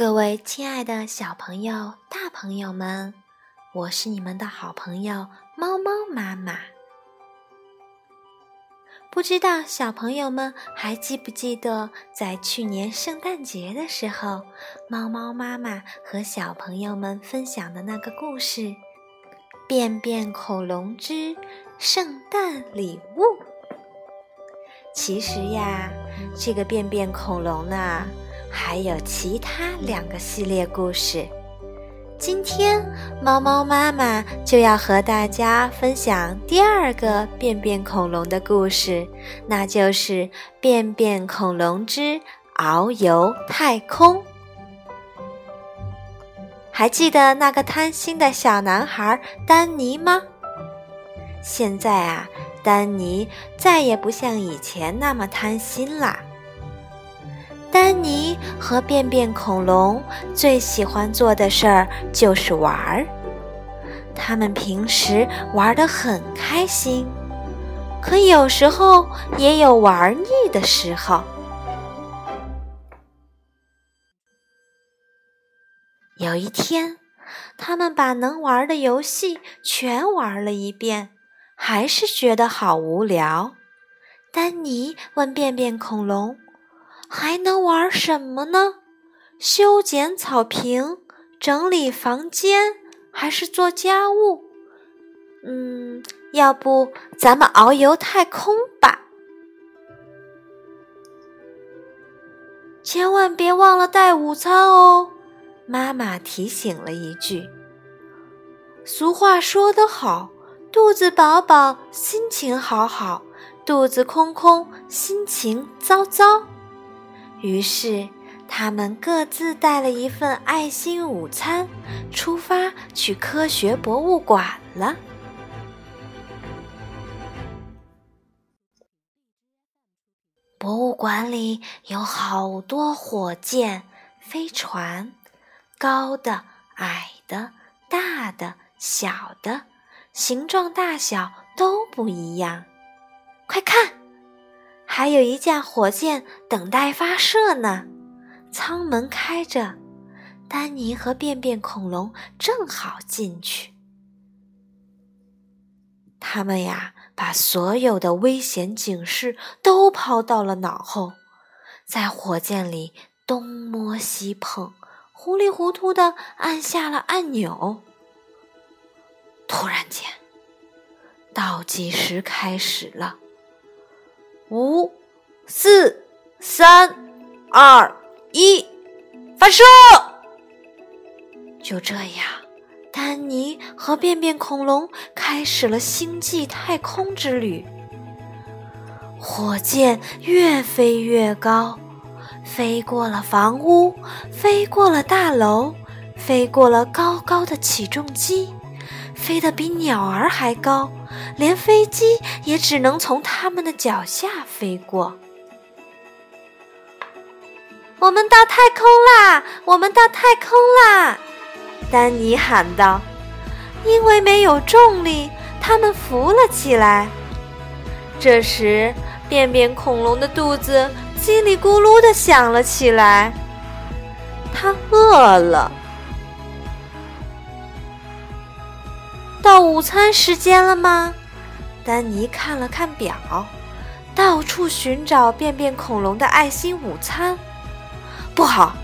各位亲爱的小朋友、大朋友们，我是你们的好朋友猫猫妈妈。不知道小朋友们还记不记得，在去年圣诞节的时候，猫猫妈妈和小朋友们分享的那个故事《便便恐龙之圣诞礼物》。其实呀，这个便便恐龙呢。还有其他两个系列故事，今天猫猫妈妈就要和大家分享第二个便便恐龙的故事，那就是《便便恐龙之遨游太空》。还记得那个贪心的小男孩丹尼吗？现在啊，丹尼再也不像以前那么贪心啦。丹尼和便便恐龙最喜欢做的事儿就是玩儿。他们平时玩得很开心，可有时候也有玩腻的时候。有一天，他们把能玩的游戏全玩了一遍，还是觉得好无聊。丹尼问便便恐龙。还能玩什么呢？修剪草坪、整理房间，还是做家务？嗯，要不咱们遨游太空吧？千万别忘了带午餐哦！妈妈提醒了一句。俗话说得好，肚子饱饱，心情好好；肚子空空，心情糟糟。于是，他们各自带了一份爱心午餐，出发去科学博物馆了。博物馆里有好多火箭、飞船，高的、矮的、大的、小的，形状大小都不一样。快看！还有一架火箭等待发射呢，舱门开着，丹尼和便便恐龙正好进去。他们呀，把所有的危险警示都抛到了脑后，在火箭里东摸西碰，糊里糊涂的按下了按钮。突然间，倒计时开始了。五、四、三、二、一，发射！就这样，丹尼和便便恐龙开始了星际太空之旅。火箭越飞越高，飞过了房屋，飞过了大楼，飞过了高高的起重机。飞得比鸟儿还高，连飞机也只能从他们的脚下飞过。我们到太空啦！我们到太空啦！丹尼喊道。因为没有重力，他们浮了起来。这时，便便恐龙的肚子叽里咕噜的响了起来，它饿了。到午餐时间了吗？丹尼看了看表，到处寻找便便恐龙的爱心午餐。不好，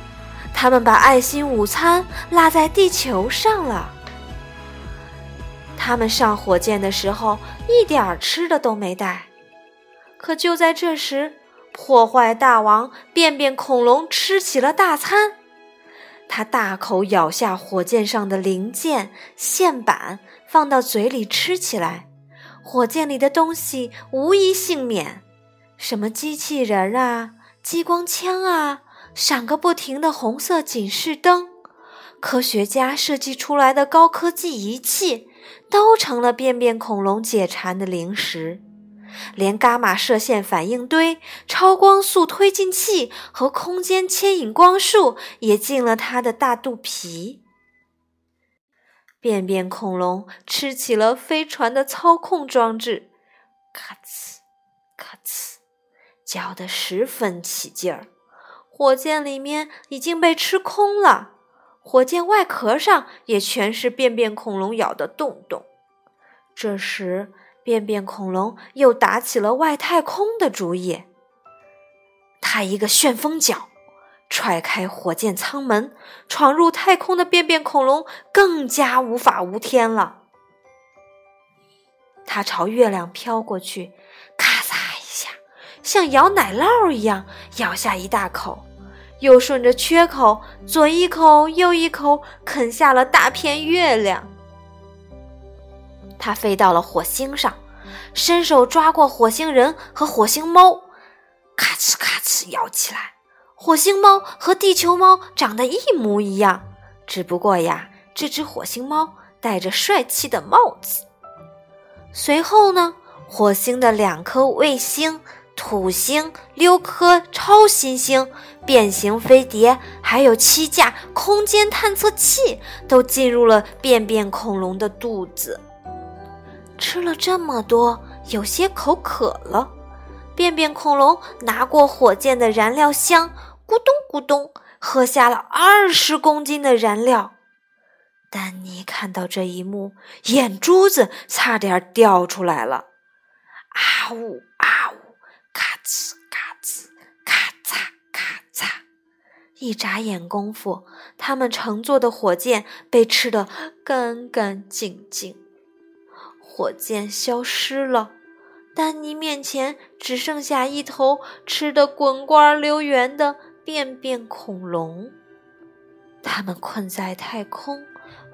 他们把爱心午餐落在地球上了。他们上火箭的时候一点吃的都没带。可就在这时，破坏大王便便恐龙吃起了大餐。他大口咬下火箭上的零件、线板，放到嘴里吃起来。火箭里的东西无一幸免，什么机器人啊、激光枪啊、闪个不停的红色警示灯，科学家设计出来的高科技仪器，都成了便便恐龙解馋的零食。连伽马射线反应堆、超光速推进器和空间牵引光束也进了它的大肚皮。便便恐龙吃起了飞船的操控装置，咔呲，咔呲，嚼得十分起劲儿。火箭里面已经被吃空了，火箭外壳上也全是便便恐龙咬的洞洞。这时，便便恐龙又打起了外太空的主意。他一个旋风脚，踹开火箭舱门，闯入太空的便便恐龙更加无法无天了。他朝月亮飘过去，咔嚓一下，像咬奶酪一样咬下一大口。又顺着缺口左一口右一口啃下了大片月亮。他飞到了火星上，伸手抓过火星人和火星猫，咔哧咔哧咬起来。火星猫和地球猫长得一模一样，只不过呀，这只火星猫戴着帅气的帽子。随后呢，火星的两颗卫星。土星、六颗超新星、变形飞碟，还有七架空间探测器，都进入了便便恐龙的肚子。吃了这么多，有些口渴了。便便恐龙拿过火箭的燃料箱，咕咚咕咚喝下了二十公斤的燃料。丹尼看到这一幕，眼珠子差点掉出来了。啊呜啊呜！咔哧咔哧，咔嚓咔嚓，一眨眼功夫，他们乘坐的火箭被吃得干干净净，火箭消失了。丹尼面前只剩下一头吃得滚瓜流圆的便便恐龙。他们困在太空，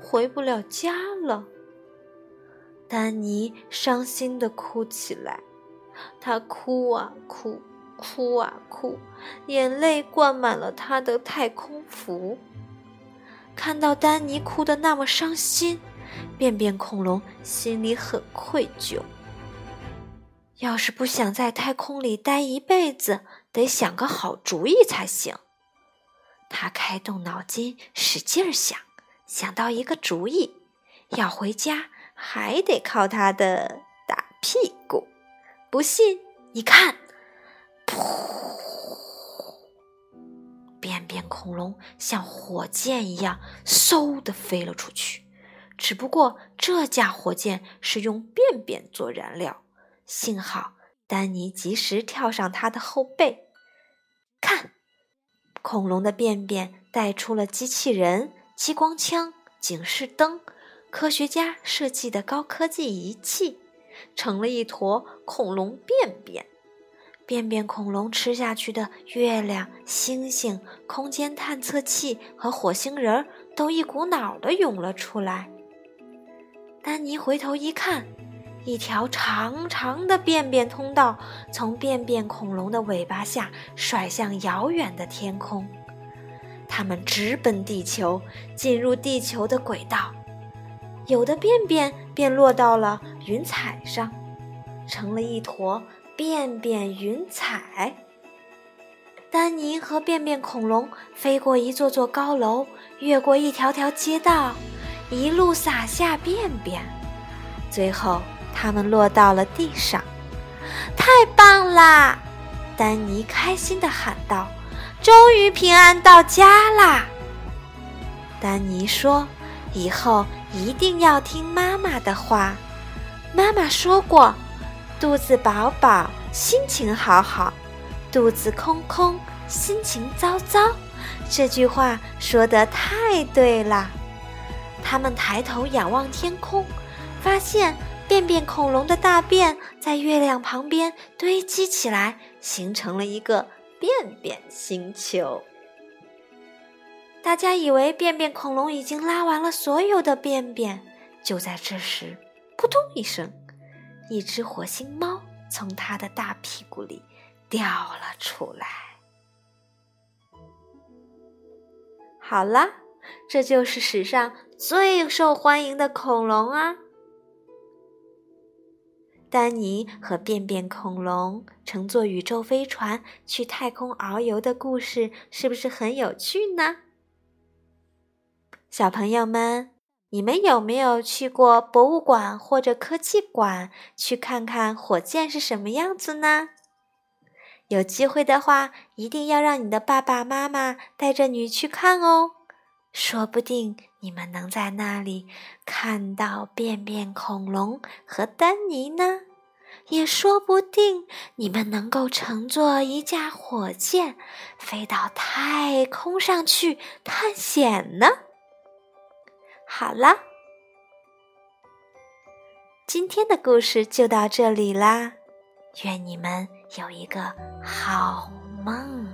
回不了家了。丹尼伤心地哭起来。他哭啊哭，哭啊哭，眼泪灌满了他的太空服。看到丹尼哭得那么伤心，便便恐龙心里很愧疚。要是不想在太空里待一辈子，得想个好主意才行。他开动脑筋，使劲想，想到一个主意：要回家还得靠他的大屁股。不信，你看，噗！便便恐龙像火箭一样，嗖的飞了出去。只不过这架火箭是用便便做燃料，幸好丹尼及时跳上它的后背。看，恐龙的便便带出了机器人、激光枪、警示灯，科学家设计的高科技仪器。成了一坨恐龙便便，便便恐龙吃下去的月亮、星星、空间探测器和火星人儿都一股脑儿的涌了出来。丹尼回头一看，一条长长的便便通道从便便恐龙的尾巴下甩向遥远的天空，它们直奔地球，进入地球的轨道。有的便便便落到了云彩上，成了一坨便便云彩。丹尼和便便恐龙飞过一座座高楼，越过一条条街道，一路撒下便便，最后他们落到了地上。太棒啦！丹尼开心地喊道：“终于平安到家啦！”丹尼说：“以后。”一定要听妈妈的话。妈妈说过：“肚子饱饱，心情好好；肚子空空，心情糟糟。”这句话说的太对了。他们抬头仰望天空，发现便便恐龙的大便在月亮旁边堆积起来，形成了一个便便星球。大家以为便便恐龙已经拉完了所有的便便，就在这时，扑通一声，一只火星猫从它的大屁股里掉了出来。好了，这就是史上最受欢迎的恐龙啊！丹尼和便便恐龙乘坐宇宙飞船去太空遨游的故事，是不是很有趣呢？小朋友们，你们有没有去过博物馆或者科技馆去看看火箭是什么样子呢？有机会的话，一定要让你的爸爸妈妈带着你去看哦。说不定你们能在那里看到便便恐龙和丹尼呢，也说不定你们能够乘坐一架火箭飞到太空上去探险呢。好了，今天的故事就到这里啦，愿你们有一个好梦。